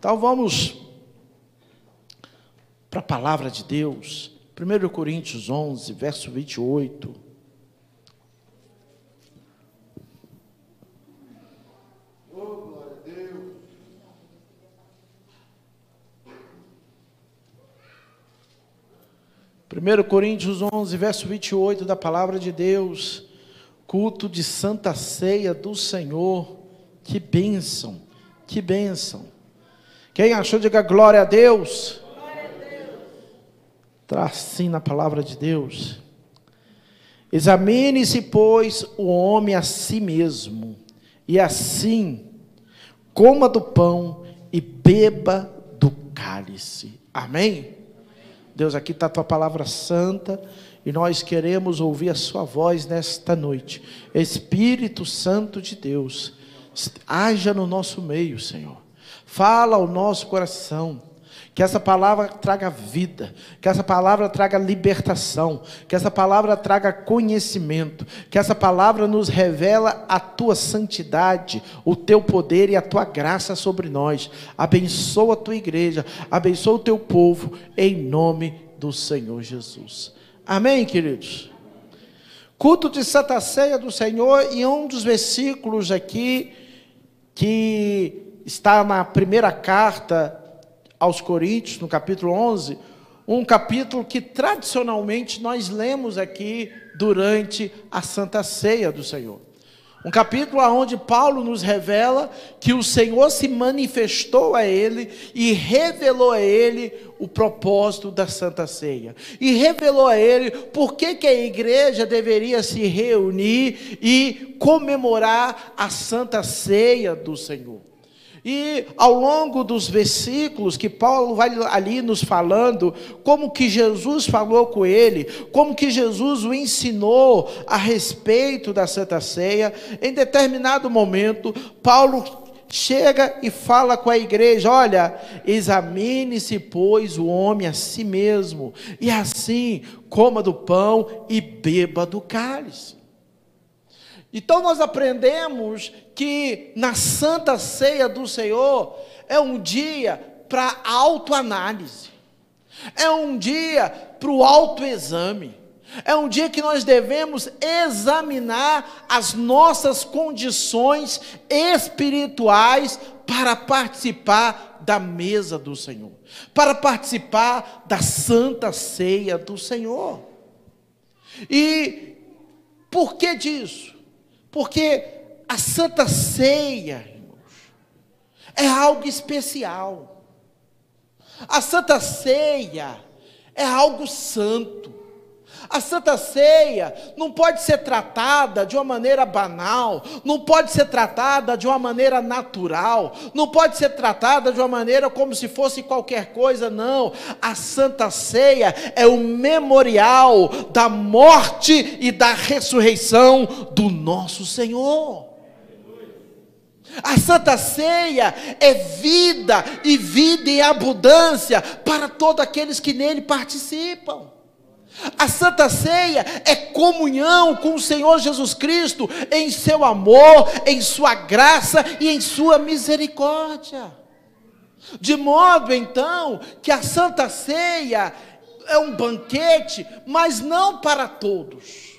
Então vamos para a palavra de Deus. 1 Coríntios 11, verso 28. Primeiro Coríntios 11, verso 28 da palavra de Deus, culto de santa ceia do Senhor, que bênção, que bênção. Quem achou, diga glória a Deus. Traz sim na palavra de Deus. Examine-se, pois, o homem a si mesmo, e assim coma do pão e beba do cálice. Amém? Deus, aqui está a tua palavra santa e nós queremos ouvir a sua voz nesta noite. Espírito Santo de Deus, haja no nosso meio, Senhor. Fala ao nosso coração que essa palavra traga vida, que essa palavra traga libertação, que essa palavra traga conhecimento, que essa palavra nos revela a tua santidade, o teu poder e a tua graça sobre nós. Abençoa a tua igreja, abençoa o teu povo, em nome do Senhor Jesus. Amém, queridos? Culto de Santa Ceia do Senhor, e um dos versículos aqui, que está na primeira carta aos Coríntios, no capítulo 11, um capítulo que tradicionalmente nós lemos aqui durante a Santa Ceia do Senhor. Um capítulo onde Paulo nos revela que o Senhor se manifestou a ele e revelou a ele o propósito da Santa Ceia. E revelou a ele por que, que a igreja deveria se reunir e comemorar a Santa Ceia do Senhor. E ao longo dos versículos que Paulo vai ali nos falando, como que Jesus falou com ele, como que Jesus o ensinou a respeito da Santa Ceia, em determinado momento, Paulo chega e fala com a igreja: olha, examine-se, pois, o homem a si mesmo, e assim coma do pão e beba do cálice. Então nós aprendemos que na Santa Ceia do Senhor é um dia para autoanálise, é um dia para o autoexame, é um dia que nós devemos examinar as nossas condições espirituais para participar da mesa do Senhor, para participar da Santa Ceia do Senhor. E por que disso? Porque a Santa Ceia, irmãos, é algo especial. A Santa Ceia é algo santo. A Santa Ceia não pode ser tratada de uma maneira banal, não pode ser tratada de uma maneira natural, não pode ser tratada de uma maneira como se fosse qualquer coisa, não. A Santa Ceia é o memorial da morte e da ressurreição do nosso Senhor. A Santa Ceia é vida e vida em abundância para todos aqueles que nele participam. A Santa Ceia é comunhão com o Senhor Jesus Cristo em seu amor, em sua graça e em sua misericórdia. De modo então que a Santa Ceia é um banquete, mas não para todos.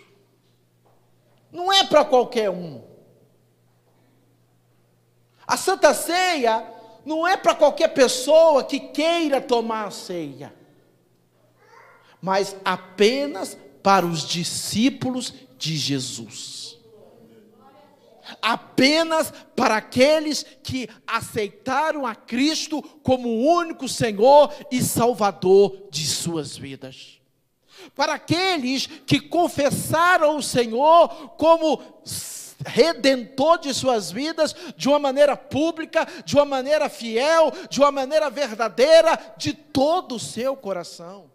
Não é para qualquer um. A Santa Ceia não é para qualquer pessoa que queira tomar a ceia mas apenas para os discípulos de Jesus. Apenas para aqueles que aceitaram a Cristo como o único Senhor e Salvador de suas vidas. Para aqueles que confessaram o Senhor como redentor de suas vidas de uma maneira pública, de uma maneira fiel, de uma maneira verdadeira, de todo o seu coração.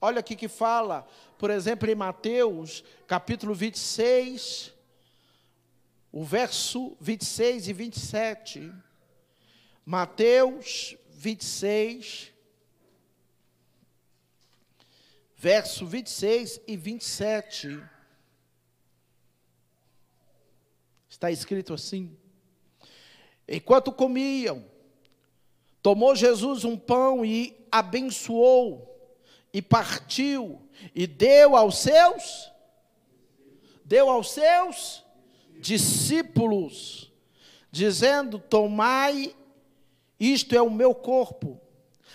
Olha aqui que fala, por exemplo, em Mateus, capítulo 26, o verso 26 e 27. Mateus 26, verso 26 e 27. Está escrito assim: Enquanto comiam, Tomou Jesus um pão e abençoou, e partiu, e deu aos seus, deu aos seus discípulos, dizendo: Tomai, isto é o meu corpo.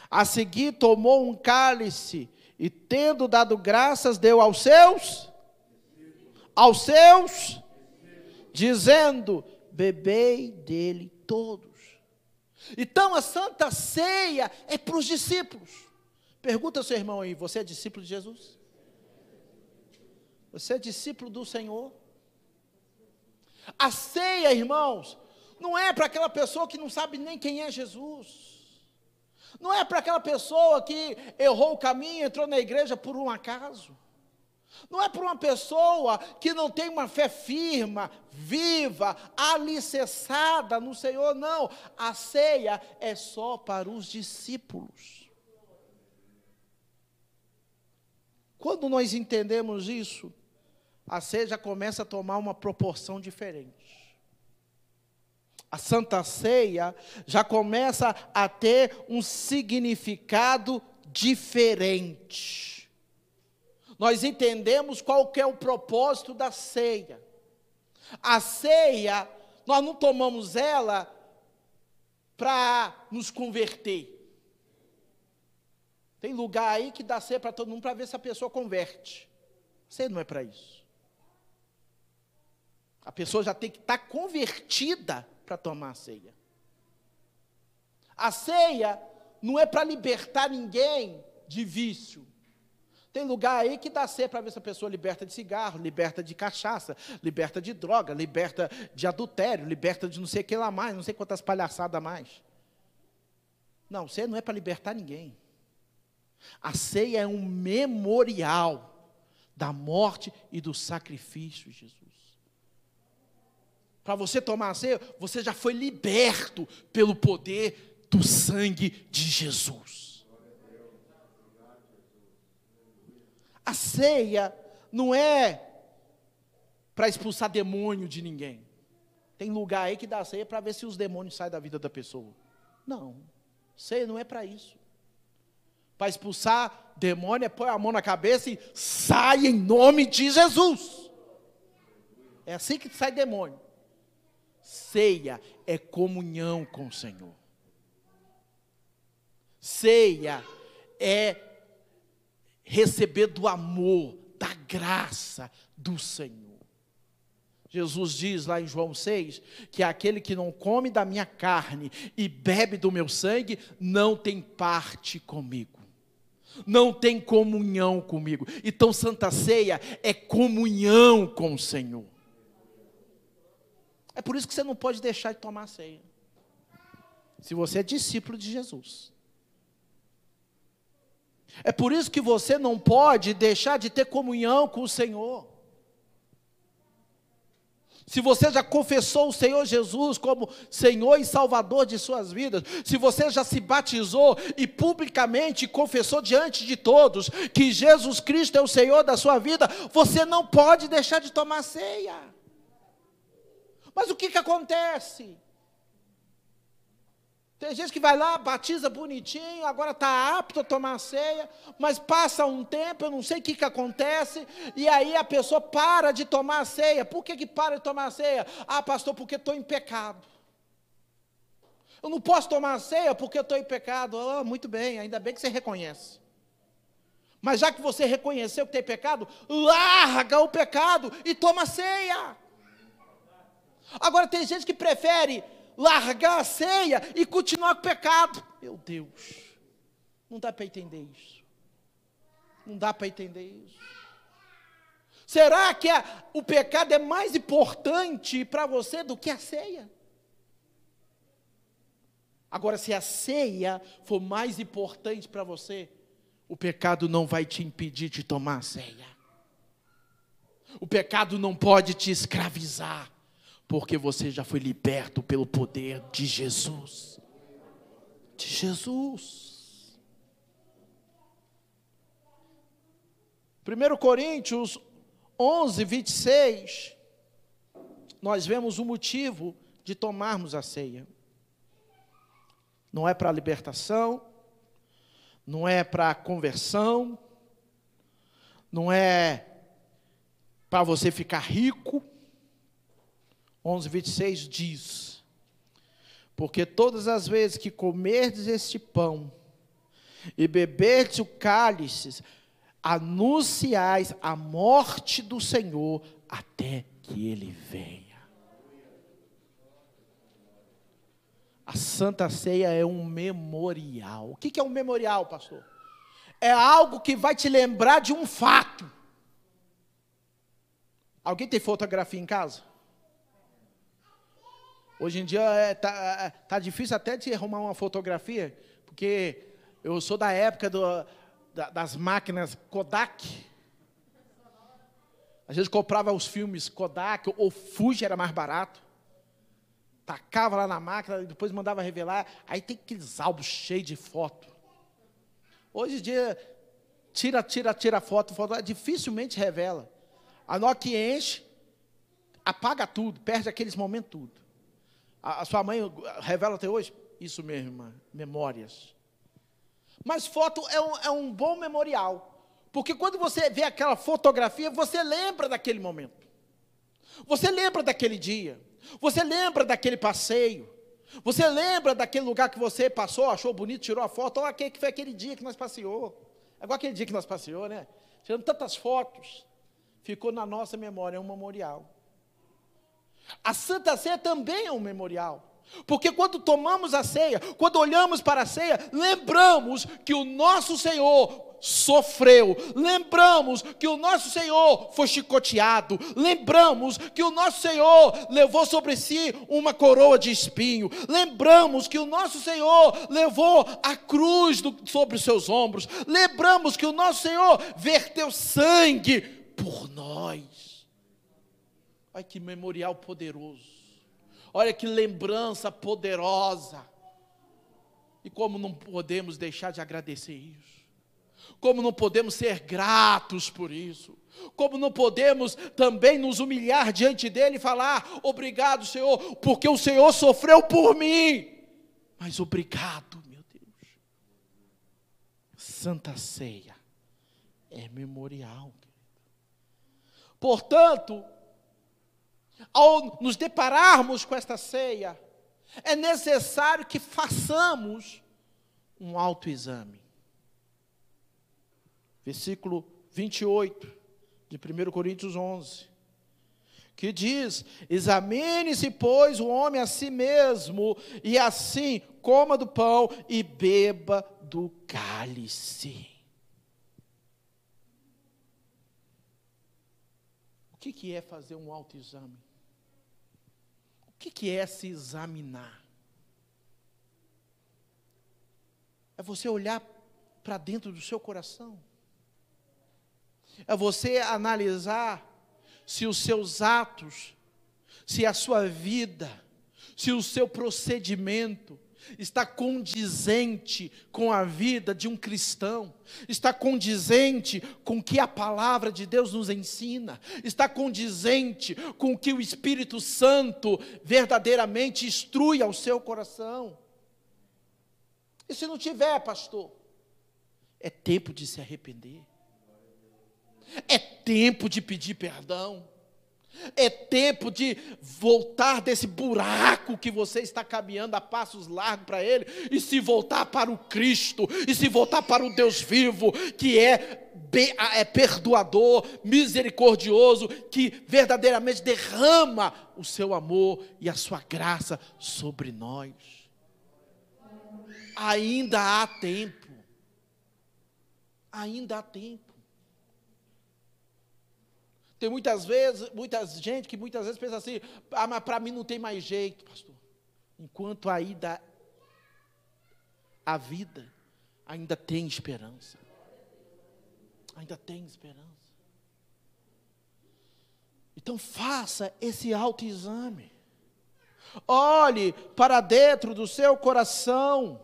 A seguir tomou um cálice e, tendo dado graças, deu aos seus, aos seus, dizendo: Bebei dele todos. Então a Santa Ceia é para os discípulos. Pergunta ao seu irmão aí: você é discípulo de Jesus? Você é discípulo do Senhor? A ceia, irmãos, não é para aquela pessoa que não sabe nem quem é Jesus. Não é para aquela pessoa que errou o caminho, entrou na igreja por um acaso. Não é para uma pessoa que não tem uma fé firma, viva, alicerçada no Senhor, não. A ceia é só para os discípulos. Quando nós entendemos isso, a ceia já começa a tomar uma proporção diferente. A Santa Ceia já começa a ter um significado diferente nós entendemos qual que é o propósito da ceia. A ceia, nós não tomamos ela para nos converter. Tem lugar aí que dá ceia para todo mundo para ver se a pessoa converte. Ceia não é para isso. A pessoa já tem que estar tá convertida para tomar a ceia. A ceia não é para libertar ninguém de vício. Tem lugar aí que dá ceia para ver se a pessoa liberta de cigarro, liberta de cachaça, liberta de droga, liberta de adultério, liberta de não sei o que lá mais, não sei quantas palhaçadas mais. Não, ceia não é para libertar ninguém. A ceia é um memorial da morte e do sacrifício de Jesus. Para você tomar a ceia, você já foi liberto pelo poder do sangue de Jesus. A ceia não é para expulsar demônio de ninguém. Tem lugar aí que dá ceia para ver se os demônios saem da vida da pessoa. Não. Ceia não é para isso. Para expulsar demônio é pôr a mão na cabeça e sai em nome de Jesus. É assim que sai demônio. Ceia é comunhão com o Senhor. Ceia é receber do amor, da graça do Senhor. Jesus diz lá em João 6 que aquele que não come da minha carne e bebe do meu sangue não tem parte comigo. Não tem comunhão comigo. Então, Santa Ceia é comunhão com o Senhor. É por isso que você não pode deixar de tomar ceia. Se você é discípulo de Jesus. É por isso que você não pode deixar de ter comunhão com o Senhor. Se você já confessou o Senhor Jesus como Senhor e Salvador de suas vidas, se você já se batizou e publicamente confessou diante de todos que Jesus Cristo é o Senhor da sua vida, você não pode deixar de tomar ceia. Mas o que, que acontece? Tem gente que vai lá, batiza bonitinho, agora está apto a tomar ceia, mas passa um tempo, eu não sei o que, que acontece, e aí a pessoa para de tomar a ceia. Por que, que para de tomar a ceia? Ah, pastor, porque estou em pecado. Eu não posso tomar a ceia porque estou em pecado. Oh, muito bem, ainda bem que você reconhece. Mas já que você reconheceu que tem pecado, larga o pecado e toma a ceia. Agora tem gente que prefere largar a ceia e continuar com o pecado. Meu Deus, não dá para entender isso. Não dá para entender isso. Será que a, o pecado é mais importante para você do que a ceia? Agora, se a ceia for mais importante para você, o pecado não vai te impedir de tomar a ceia. O pecado não pode te escravizar porque você já foi liberto pelo poder de Jesus. De Jesus. 1 Coríntios 11, 26, nós vemos o motivo de tomarmos a ceia. Não é para libertação, não é para conversão, não é para você ficar rico. 11, 26 diz: Porque todas as vezes que comerdes este pão e beberdes o cálice, anunciais a morte do Senhor até que ele venha. A Santa Ceia é um memorial. O que é um memorial, pastor? É algo que vai te lembrar de um fato. Alguém tem fotografia em casa? Hoje em dia é, tá, é, tá difícil até de arrumar uma fotografia, porque eu sou da época do, da, das máquinas Kodak. A gente comprava os filmes Kodak ou Fuji era mais barato. Tacava lá na máquina e depois mandava revelar. Aí tem aqueles álbuns cheios de foto. Hoje em dia, tira, tira, tira foto, foto, dificilmente revela. A Nokia enche, apaga tudo, perde aqueles momentos tudo. A, a sua mãe revela até hoje? Isso mesmo, irmã, memórias. Mas foto é um, é um bom memorial. Porque quando você vê aquela fotografia, você lembra daquele momento. Você lembra daquele dia. Você lembra daquele passeio. Você lembra daquele lugar que você passou, achou bonito, tirou a foto. Olha que foi aquele dia que nós passeou. É igual aquele dia que nós passeou, né? Tirando tantas fotos. Ficou na nossa memória, é um memorial. A Santa Ceia também é um memorial. Porque quando tomamos a ceia, quando olhamos para a ceia, lembramos que o nosso Senhor sofreu, lembramos que o nosso Senhor foi chicoteado, lembramos que o nosso Senhor levou sobre si uma coroa de espinho, lembramos que o nosso Senhor levou a cruz do, sobre os seus ombros, lembramos que o nosso Senhor verteu sangue por nós. Olha que memorial poderoso. Olha que lembrança poderosa. E como não podemos deixar de agradecer isso? Como não podemos ser gratos por isso? Como não podemos também nos humilhar diante dele e falar: obrigado, Senhor, porque o Senhor sofreu por mim. Mas obrigado, meu Deus. Santa Ceia é memorial. Portanto, ao nos depararmos com esta ceia, é necessário que façamos um autoexame. Versículo 28 de 1 Coríntios 11, que diz: Examine-se, pois, o homem a si mesmo, e assim coma do pão e beba do cálice. O que, que é fazer um autoexame? Que, que é se examinar? É você olhar para dentro do seu coração. É você analisar se os seus atos, se a sua vida, se o seu procedimento está condizente com a vida de um cristão, está condizente com o que a palavra de Deus nos ensina, está condizente com o que o Espírito Santo verdadeiramente instrui ao seu coração. E se não tiver, pastor, é tempo de se arrepender, é tempo de pedir perdão. É tempo de voltar desse buraco que você está caminhando a passos largos para Ele e se voltar para o Cristo e se voltar para o Deus vivo que é, é perdoador, misericordioso, que verdadeiramente derrama o seu amor e a sua graça sobre nós. Ainda há tempo. Ainda há tempo. Tem muitas vezes, muita gente que muitas vezes pensa assim, ah, mas para mim não tem mais jeito, pastor. Enquanto ainda a vida ainda tem esperança. Ainda tem esperança. Então faça esse autoexame. Olhe para dentro do seu coração.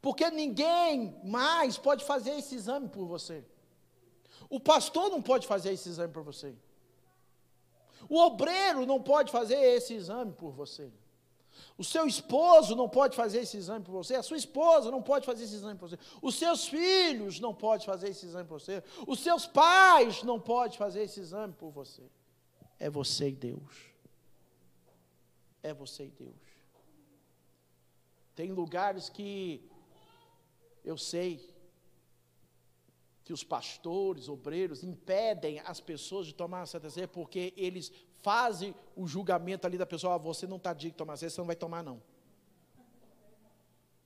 Porque ninguém mais pode fazer esse exame por você. O pastor não pode fazer esse exame por você. O obreiro não pode fazer esse exame por você. O seu esposo não pode fazer esse exame por você, a sua esposa não pode fazer esse exame por você, os seus filhos não podem fazer esse exame por você, os seus pais não podem fazer esse exame por você. É você e Deus. É você e Deus. Tem lugares que eu sei que os pastores, obreiros, impedem as pessoas de tomar a Santa porque eles fazem o julgamento ali da pessoa, ah, você não está digno de tomar ceia, você não vai tomar não.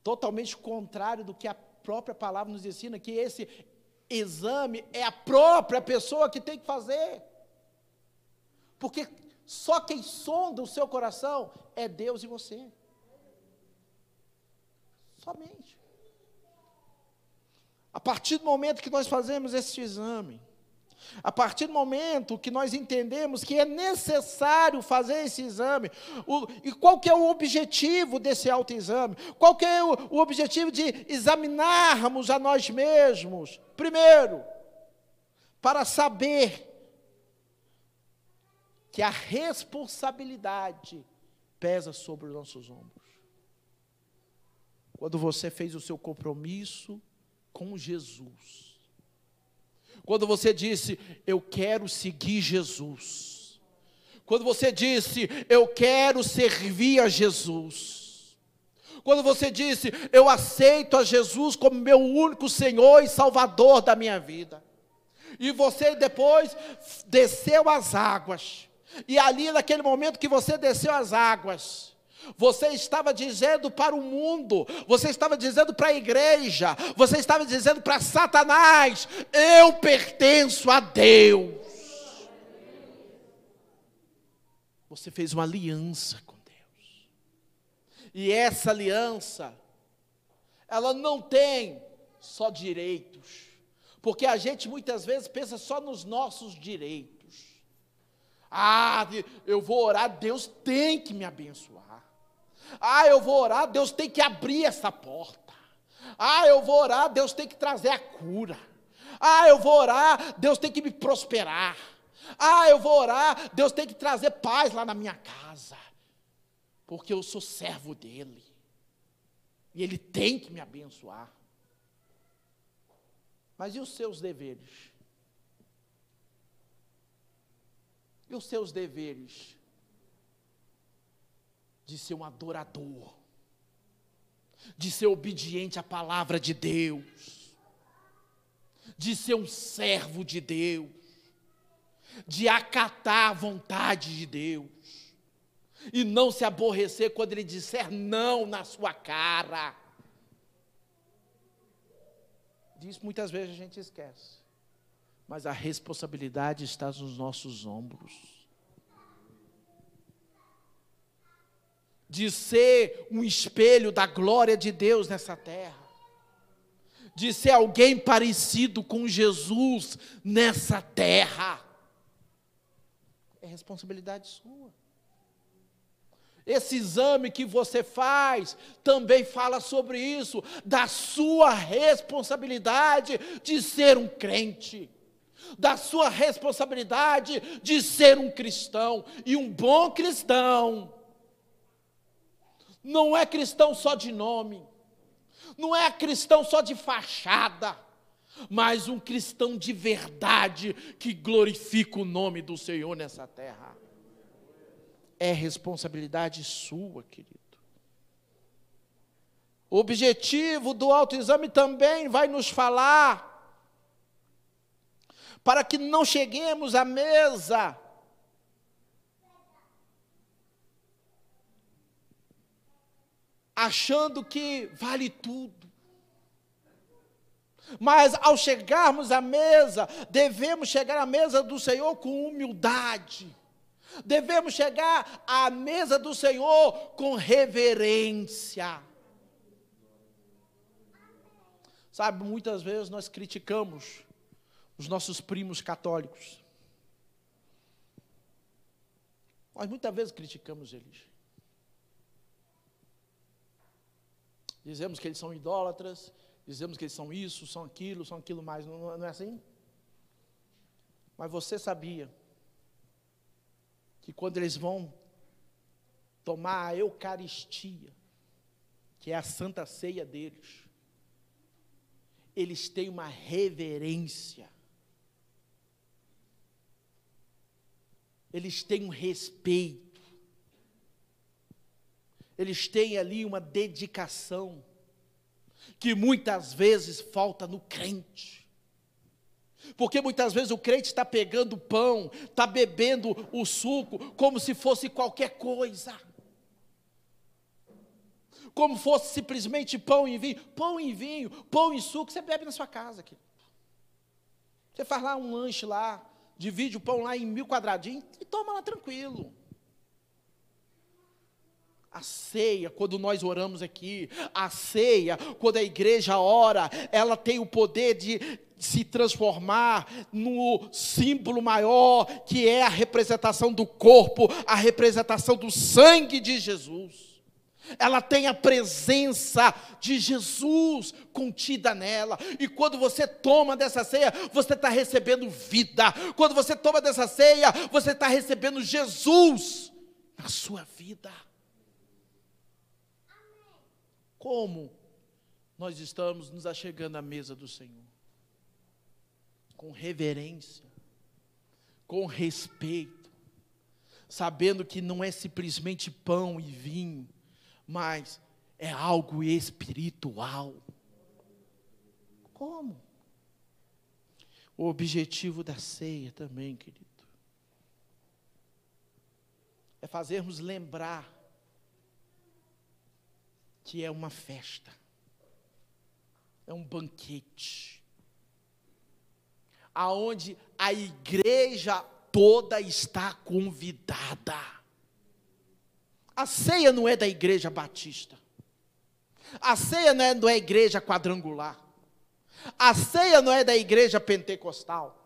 Totalmente contrário do que a própria palavra nos ensina, que esse exame é a própria pessoa que tem que fazer. Porque só quem sonda o seu coração é Deus e você. Somente. A partir do momento que nós fazemos esse exame, a partir do momento que nós entendemos que é necessário fazer esse exame, o, e qual que é o objetivo desse autoexame? Qual que é o, o objetivo de examinarmos a nós mesmos? Primeiro, para saber que a responsabilidade pesa sobre os nossos ombros. Quando você fez o seu compromisso com Jesus, quando você disse, eu quero seguir Jesus. Quando você disse, eu quero servir a Jesus. Quando você disse, eu aceito a Jesus como meu único Senhor e Salvador da minha vida. E você depois desceu as águas. E ali, naquele momento que você desceu as águas, você estava dizendo para o mundo, você estava dizendo para a igreja, você estava dizendo para Satanás: eu pertenço a Deus. Você fez uma aliança com Deus, e essa aliança, ela não tem só direitos, porque a gente muitas vezes pensa só nos nossos direitos. Ah, eu vou orar, Deus tem que me abençoar. Ah, eu vou orar, Deus tem que abrir essa porta. Ah, eu vou orar, Deus tem que trazer a cura. Ah, eu vou orar, Deus tem que me prosperar. Ah, eu vou orar, Deus tem que trazer paz lá na minha casa. Porque eu sou servo dele. E ele tem que me abençoar. Mas e os seus deveres? E os seus deveres? De ser um adorador, de ser obediente à palavra de Deus, de ser um servo de Deus, de acatar a vontade de Deus, e não se aborrecer quando Ele disser não na sua cara. Disso muitas vezes a gente esquece, mas a responsabilidade está nos nossos ombros. De ser um espelho da glória de Deus nessa terra, de ser alguém parecido com Jesus nessa terra. É responsabilidade sua. Esse exame que você faz também fala sobre isso, da sua responsabilidade de ser um crente, da sua responsabilidade de ser um cristão, e um bom cristão não é cristão só de nome, não é cristão só de fachada, mas um cristão de verdade que glorifica o nome do Senhor nessa terra. É responsabilidade sua, querido. O objetivo do autoexame também vai nos falar para que não cheguemos à mesa achando que vale tudo. Mas ao chegarmos à mesa, devemos chegar à mesa do Senhor com humildade. Devemos chegar à mesa do Senhor com reverência. Sabe, muitas vezes nós criticamos os nossos primos católicos. Nós muitas vezes criticamos eles. Dizemos que eles são idólatras, dizemos que eles são isso, são aquilo, são aquilo mais. Não, não é assim? Mas você sabia que quando eles vão tomar a Eucaristia, que é a santa ceia deles, eles têm uma reverência, eles têm um respeito, eles têm ali uma dedicação, que muitas vezes falta no crente. Porque muitas vezes o crente está pegando pão, está bebendo o suco, como se fosse qualquer coisa. Como fosse simplesmente pão e vinho. Pão e vinho, pão e suco, você bebe na sua casa. Aqui. Você faz lá um lanche lá, divide o pão lá em mil quadradinhos e toma lá tranquilo. A ceia, quando nós oramos aqui, a ceia, quando a igreja ora, ela tem o poder de se transformar no símbolo maior, que é a representação do corpo, a representação do sangue de Jesus. Ela tem a presença de Jesus contida nela. E quando você toma dessa ceia, você está recebendo vida. Quando você toma dessa ceia, você está recebendo Jesus na sua vida. Como nós estamos nos achegando à mesa do Senhor? Com reverência, com respeito, sabendo que não é simplesmente pão e vinho, mas é algo espiritual. Como? O objetivo da ceia também, querido, é fazermos lembrar que é uma festa, é um banquete, aonde a igreja toda está convidada. A ceia não é da igreja batista, a ceia não é da igreja quadrangular, a ceia não é da igreja pentecostal,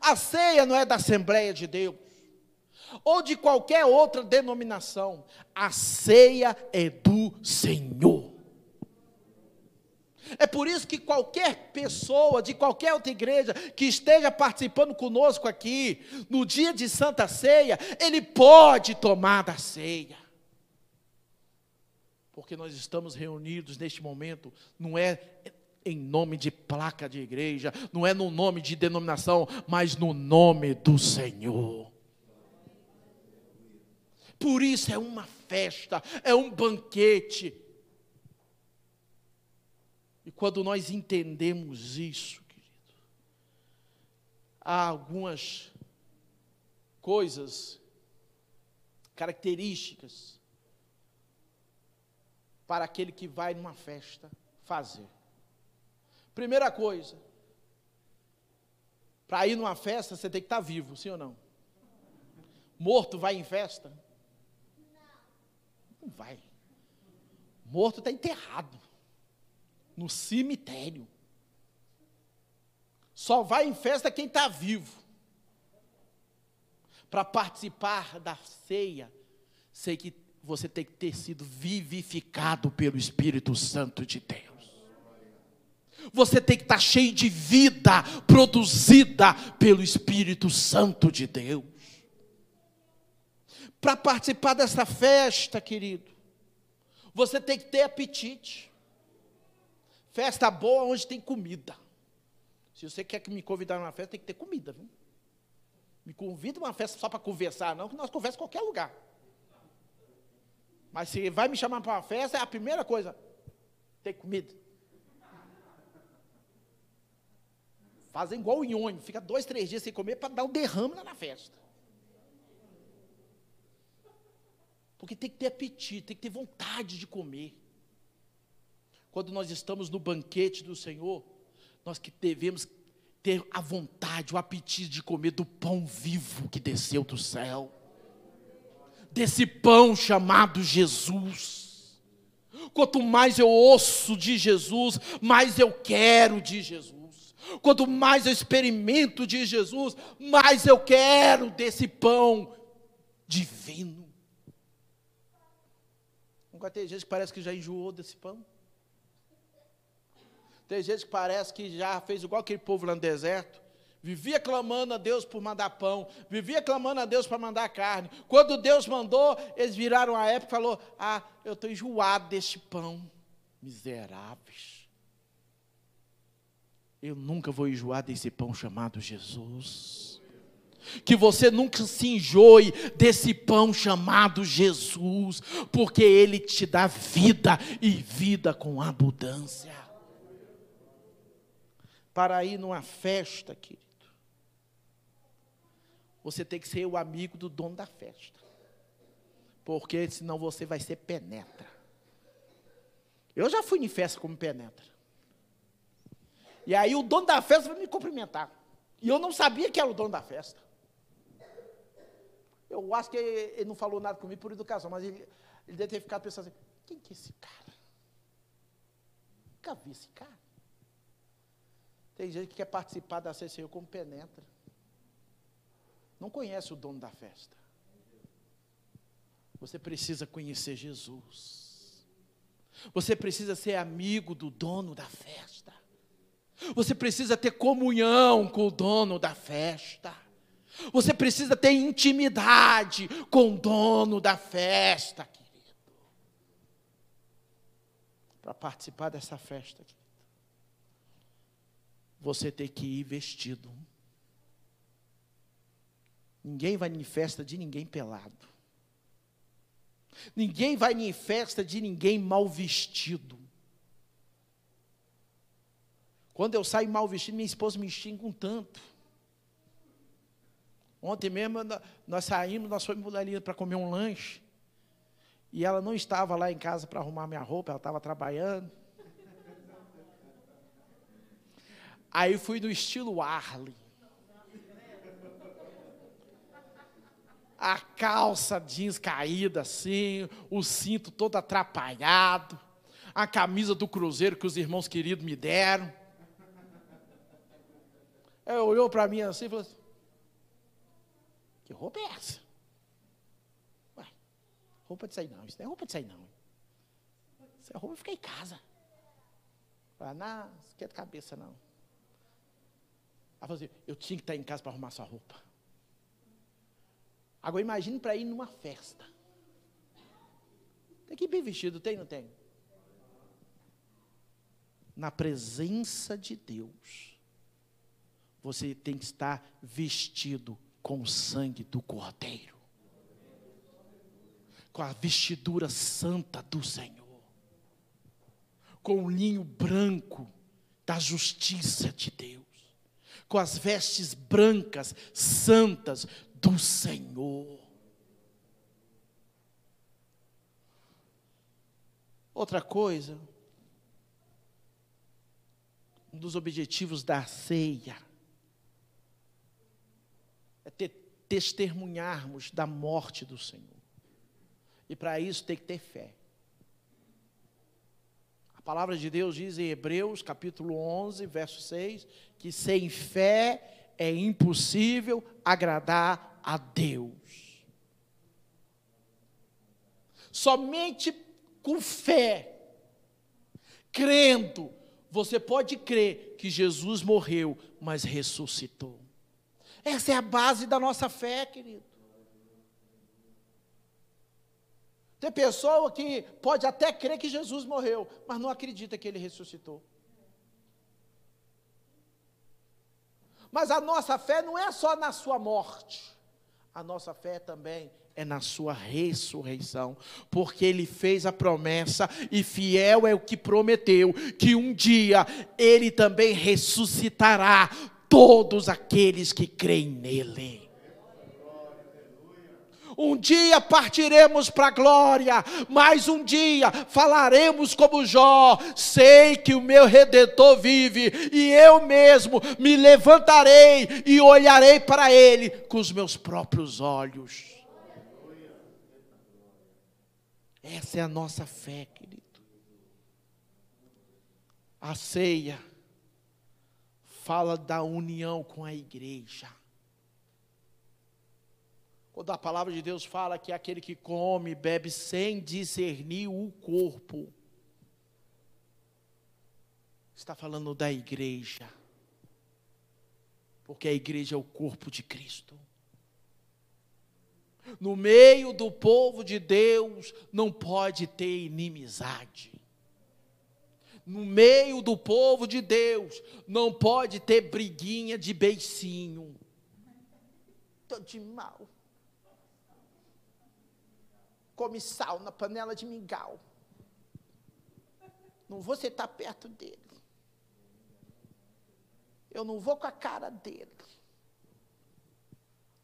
a ceia não é da Assembleia de Deus, ou de qualquer outra denominação, a ceia é do Senhor. É por isso que qualquer pessoa de qualquer outra igreja que esteja participando conosco aqui, no dia de Santa Ceia, ele pode tomar da ceia. Porque nós estamos reunidos neste momento, não é em nome de placa de igreja, não é no nome de denominação, mas no nome do Senhor. Por isso é uma festa, é um banquete. E quando nós entendemos isso, querido, há algumas coisas, características, para aquele que vai numa festa fazer. Primeira coisa, para ir numa festa você tem que estar vivo, sim ou não? Morto vai em festa? Não vai. Morto está enterrado no cemitério. Só vai em festa quem está vivo. Para participar da ceia, sei que você tem que ter sido vivificado pelo Espírito Santo de Deus. Você tem que estar tá cheio de vida produzida pelo Espírito Santo de Deus para participar dessa festa, querido, você tem que ter apetite. Festa boa onde tem comida. Se você quer que me convidar numa festa, tem que ter comida, viu? Me convida uma festa só para conversar, não, que nós conversamos em qualquer lugar. Mas se vai me chamar para uma festa, é a primeira coisa, tem comida. Fazem igual o nhonho, fica dois, três dias sem comer para dar um derrame lá na festa. Porque tem que ter apetite, tem que ter vontade de comer. Quando nós estamos no banquete do Senhor, nós que devemos ter a vontade, o apetite de comer do pão vivo que desceu do céu. Desse pão chamado Jesus. Quanto mais eu ouço de Jesus, mais eu quero de Jesus. Quanto mais eu experimento de Jesus, mais eu quero desse pão divino. Nunca tem gente que parece que já enjoou desse pão. Tem gente que parece que já fez igual aquele povo lá no deserto, vivia clamando a Deus por mandar pão, vivia clamando a Deus para mandar carne. Quando Deus mandou, eles viraram a época e falou: "Ah, eu estou enjoado deste pão, miseráveis. Eu nunca vou enjoar desse pão chamado Jesus." Que você nunca se enjoe desse pão chamado Jesus, porque ele te dá vida e vida com abundância. Para ir numa festa, querido, você tem que ser o amigo do dono da festa, porque senão você vai ser penetra. Eu já fui em festa como penetra. E aí o dono da festa vai me cumprimentar. E eu não sabia que era o dono da festa. Eu acho que ele não falou nada comigo por educação, mas ele, ele deve ter ficado pensando assim, quem que é esse cara? Nunca vi esse cara. Tem gente que quer participar da CCU como penetra. Não conhece o dono da festa. Você precisa conhecer Jesus. Você precisa ser amigo do dono da festa. Você precisa ter comunhão com o dono da festa. Você precisa ter intimidade com o dono da festa, querido. Para participar dessa festa, querido. Você tem que ir vestido. Ninguém vai em festa de ninguém pelado. Ninguém vai em festa de ninguém mal vestido. Quando eu saio mal vestido, minha esposa me xinga um tanto. Ontem mesmo nós saímos, nós fomos ali para comer um lanche. E ela não estava lá em casa para arrumar minha roupa, ela estava trabalhando. Aí fui no estilo Arley. A calça jeans caída assim, o cinto todo atrapalhado, a camisa do cruzeiro que os irmãos queridos me deram. Ela olhou para mim assim e falou assim, que roupa é essa? Ué, roupa de sair não, isso não é roupa de sair não. Isso é roupa de ficar em casa. Falei, não, aqui é de cabeça não. Ela falou assim, eu tinha que estar em casa para arrumar sua roupa. Agora imagine para ir numa festa. Tem que ir bem vestido, tem não tem? Na presença de Deus, você tem que estar vestido com o sangue do Cordeiro, com a vestidura santa do Senhor, com o linho branco da justiça de Deus, com as vestes brancas, santas do Senhor. Outra coisa, um dos objetivos da ceia é ter, testemunharmos da morte do Senhor. E para isso tem que ter fé. A palavra de Deus diz em Hebreus, capítulo 11, verso 6, que sem fé é impossível agradar a Deus. Somente com fé, crendo, você pode crer que Jesus morreu, mas ressuscitou. Essa é a base da nossa fé, querido. Tem pessoa que pode até crer que Jesus morreu, mas não acredita que ele ressuscitou. Mas a nossa fé não é só na sua morte, a nossa fé também é na sua ressurreição, porque ele fez a promessa e fiel é o que prometeu, que um dia ele também ressuscitará todos aqueles que creem nele. Um dia partiremos para a glória, mas um dia falaremos como Jó: sei que o meu redentor vive, e eu mesmo me levantarei e olharei para ele com os meus próprios olhos. Essa é a nossa fé, querido. A ceia fala da união com a igreja. Quando a palavra de Deus fala que é aquele que come, bebe sem discernir o corpo, está falando da igreja. Porque a igreja é o corpo de Cristo. No meio do povo de Deus não pode ter inimizade. No meio do povo de Deus não pode ter briguinha de beicinho. Estou de mal. Come sal na panela de mingau. Não vou sentar perto dele. Eu não vou com a cara dele.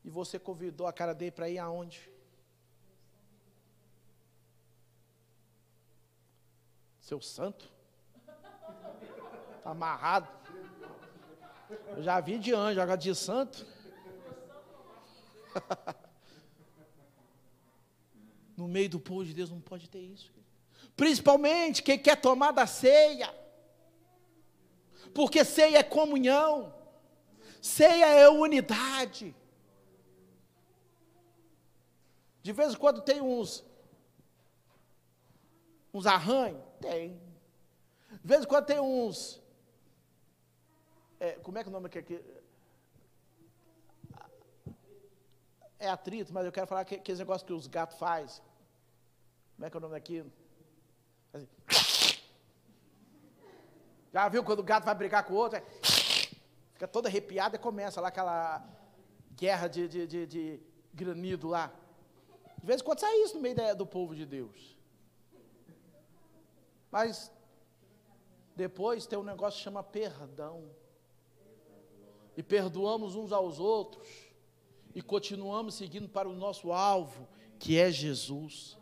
E você convidou a cara dele para ir aonde? Seu santo? Amarrado. Eu já vi de anjo, agora de santo. no meio do povo de Deus não pode ter isso. Principalmente quem quer tomar da ceia. Porque ceia é comunhão. Ceia é unidade. De vez em quando tem uns uns arranhos? Tem. De vez em quando tem uns. É, como é que é o nome aqui? É atrito, mas eu quero falar que, aqueles negócios que os gatos fazem. Como é que é o nome daquilo? Assim. Já viu quando o gato vai brigar com o outro? É, fica todo arrepiado e começa lá aquela guerra de, de, de, de granido lá. De vez em quando sai isso no meio do povo de Deus. Mas depois tem um negócio que chama perdão. E perdoamos uns aos outros. E continuamos seguindo para o nosso alvo, que é Jesus.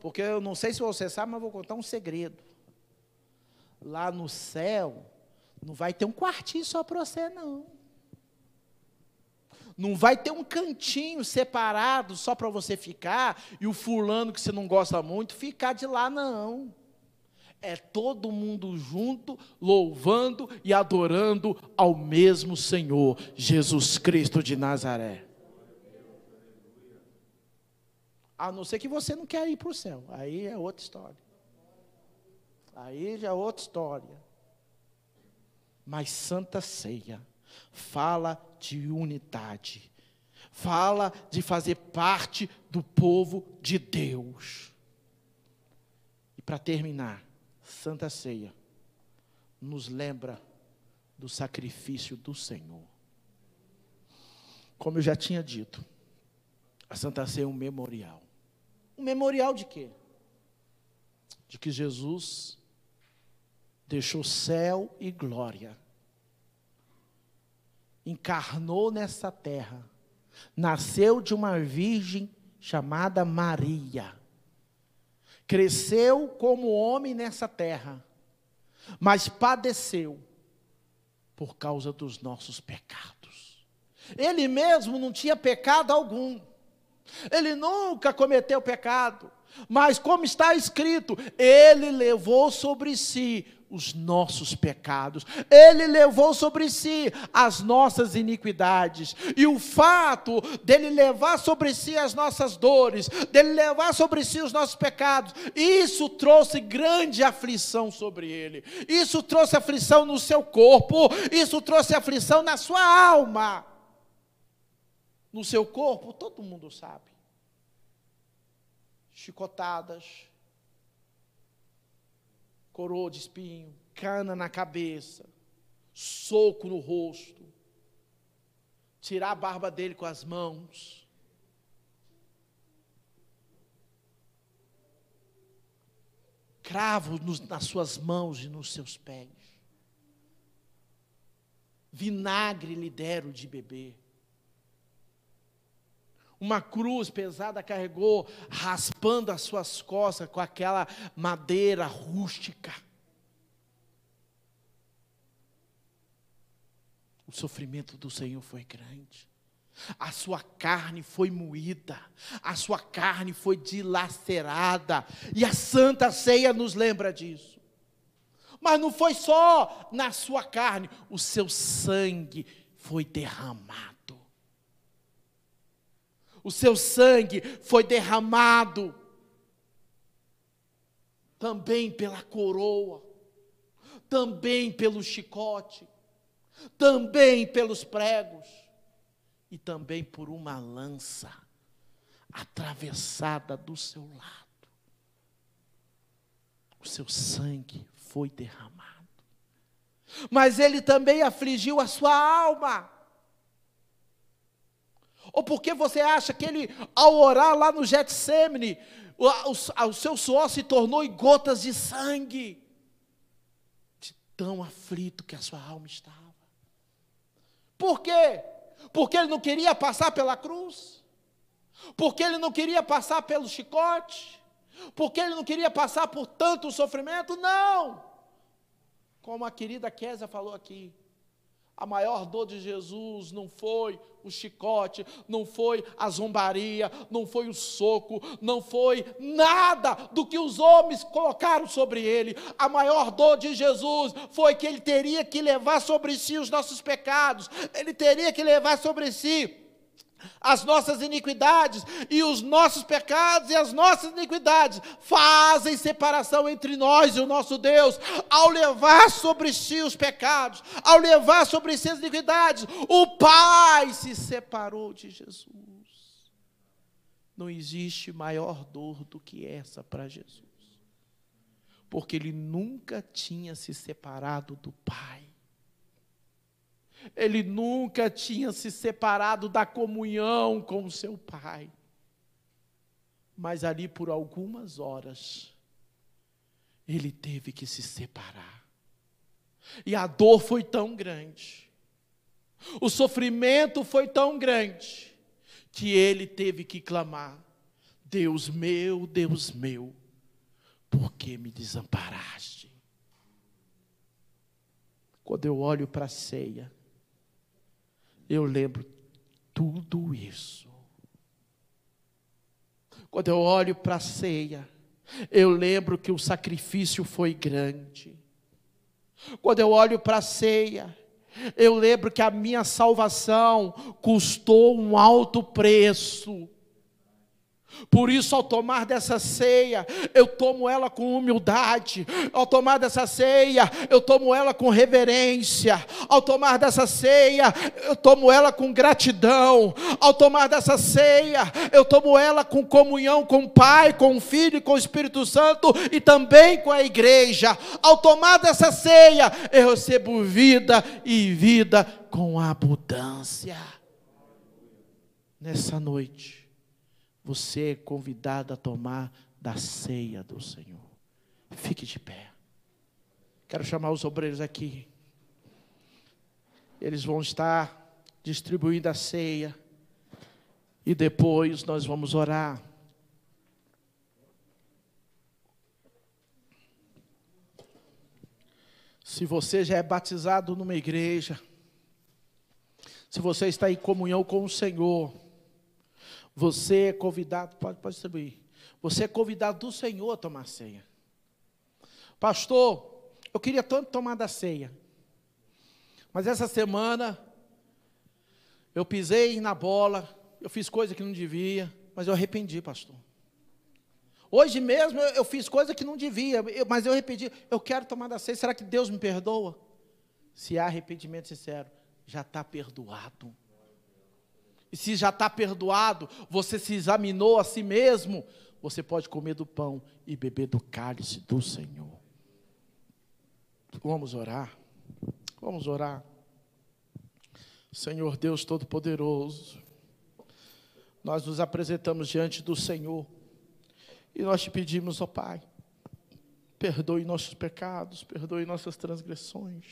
Porque eu não sei se você sabe, mas vou contar um segredo. Lá no céu, não vai ter um quartinho só para você, não. Não vai ter um cantinho separado só para você ficar e o fulano que você não gosta muito ficar de lá, não. É todo mundo junto, louvando e adorando ao mesmo Senhor, Jesus Cristo de Nazaré. A não ser que você não quer ir para o céu, aí é outra história. Aí já é outra história. Mas Santa Ceia fala de unidade, fala de fazer parte do povo de Deus. E para terminar, Santa Ceia nos lembra do sacrifício do Senhor. Como eu já tinha dito, a Santa Ceia é um memorial. Um memorial de quê? De que Jesus deixou céu e glória encarnou nessa terra, nasceu de uma virgem chamada Maria, cresceu como homem nessa terra, mas padeceu por causa dos nossos pecados. Ele mesmo não tinha pecado algum. Ele nunca cometeu pecado, mas como está escrito, ele levou sobre si os nossos pecados, Ele levou sobre si as nossas iniquidades, e o fato dele levar sobre si as nossas dores, dele levar sobre si os nossos pecados, isso trouxe grande aflição sobre ele, isso trouxe aflição no seu corpo, isso trouxe aflição na sua alma. No seu corpo, todo mundo sabe. Chicotadas, coroa de espinho, cana na cabeça, soco no rosto, tirar a barba dele com as mãos. Cravo nas suas mãos e nos seus pés. Vinagre lhe deram de beber. Uma cruz pesada carregou, raspando as suas costas com aquela madeira rústica. O sofrimento do Senhor foi grande. A sua carne foi moída, a sua carne foi dilacerada, e a Santa Ceia nos lembra disso. Mas não foi só na sua carne, o seu sangue foi derramado o seu sangue foi derramado também pela coroa, também pelo chicote, também pelos pregos e também por uma lança atravessada do seu lado. O seu sangue foi derramado. Mas ele também afligiu a sua alma. Ou porque você acha que ele, ao orar lá no Getsemane, o, o, o seu suor se tornou em gotas de sangue, de tão aflito que a sua alma estava. Por quê? Porque ele não queria passar pela cruz, porque ele não queria passar pelo chicote, porque ele não queria passar por tanto sofrimento, não. Como a querida Késia falou aqui, a maior dor de Jesus não foi o chicote, não foi a zombaria, não foi o soco, não foi nada do que os homens colocaram sobre ele. A maior dor de Jesus foi que ele teria que levar sobre si os nossos pecados, ele teria que levar sobre si as nossas iniquidades e os nossos pecados e as nossas iniquidades fazem separação entre nós e o nosso Deus. Ao levar sobre si os pecados, ao levar sobre si as iniquidades, o Pai se separou de Jesus. Não existe maior dor do que essa para Jesus, porque ele nunca tinha se separado do Pai. Ele nunca tinha se separado da comunhão com o seu pai. Mas ali por algumas horas, ele teve que se separar. E a dor foi tão grande, o sofrimento foi tão grande, que ele teve que clamar: Deus meu, Deus meu, por que me desamparaste? Quando eu olho para a ceia, eu lembro tudo isso. Quando eu olho para a ceia, eu lembro que o sacrifício foi grande. Quando eu olho para a ceia, eu lembro que a minha salvação custou um alto preço. Por isso, ao tomar dessa ceia, eu tomo ela com humildade. Ao tomar dessa ceia, eu tomo ela com reverência. Ao tomar dessa ceia, eu tomo ela com gratidão. Ao tomar dessa ceia, eu tomo ela com comunhão com o Pai, com o Filho e com o Espírito Santo e também com a igreja. Ao tomar dessa ceia, eu recebo vida e vida com abundância. Nessa noite você é convidado a tomar da ceia do Senhor. Fique de pé. Quero chamar os obreiros aqui. Eles vão estar distribuindo a ceia. E depois nós vamos orar. Se você já é batizado numa igreja, se você está em comunhão com o Senhor, você é convidado, pode, pode distribuir. Você é convidado do Senhor a tomar ceia. Pastor, eu queria tanto tomar da ceia. Mas essa semana eu pisei na bola, eu fiz coisa que não devia, mas eu arrependi, pastor. Hoje mesmo eu, eu fiz coisa que não devia, eu, mas eu arrependi. Eu quero tomar da ceia. Será que Deus me perdoa? Se há arrependimento sincero, já está perdoado. E se já está perdoado, você se examinou a si mesmo, você pode comer do pão e beber do cálice do Senhor. Vamos orar. Vamos orar. Senhor Deus Todo-Poderoso, nós nos apresentamos diante do Senhor e nós te pedimos, ó Pai, perdoe nossos pecados, perdoe nossas transgressões.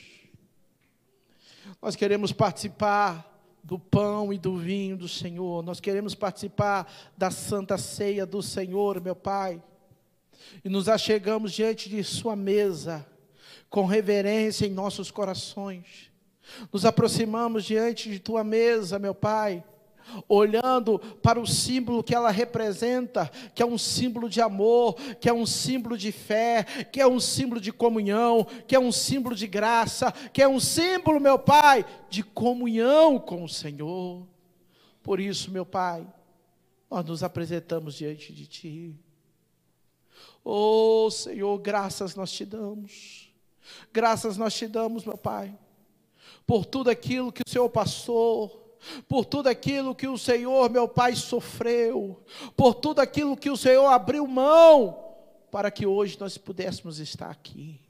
Nós queremos participar do pão e do vinho do Senhor. Nós queremos participar da santa ceia do Senhor, meu Pai. E nos achegamos diante de Sua mesa, com reverência em nossos corações. Nos aproximamos diante de Tua mesa, meu Pai olhando para o símbolo que ela representa, que é um símbolo de amor, que é um símbolo de fé, que é um símbolo de comunhão, que é um símbolo de graça, que é um símbolo, meu Pai, de comunhão com o Senhor. Por isso, meu Pai, nós nos apresentamos diante de Ti. Oh Senhor, graças nós te damos, graças nós te damos, meu Pai por tudo aquilo que o Senhor passou, por tudo aquilo que o Senhor, meu Pai, sofreu, por tudo aquilo que o Senhor abriu mão, para que hoje nós pudéssemos estar aqui,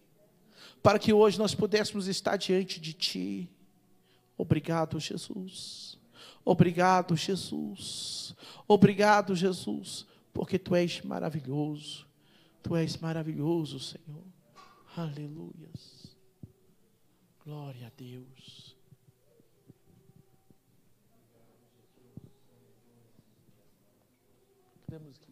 para que hoje nós pudéssemos estar diante de Ti. Obrigado, Jesus. Obrigado, Jesus. Obrigado, Jesus, porque Tu és maravilhoso. Tu és maravilhoso, Senhor. Aleluias. Glória a Deus. Que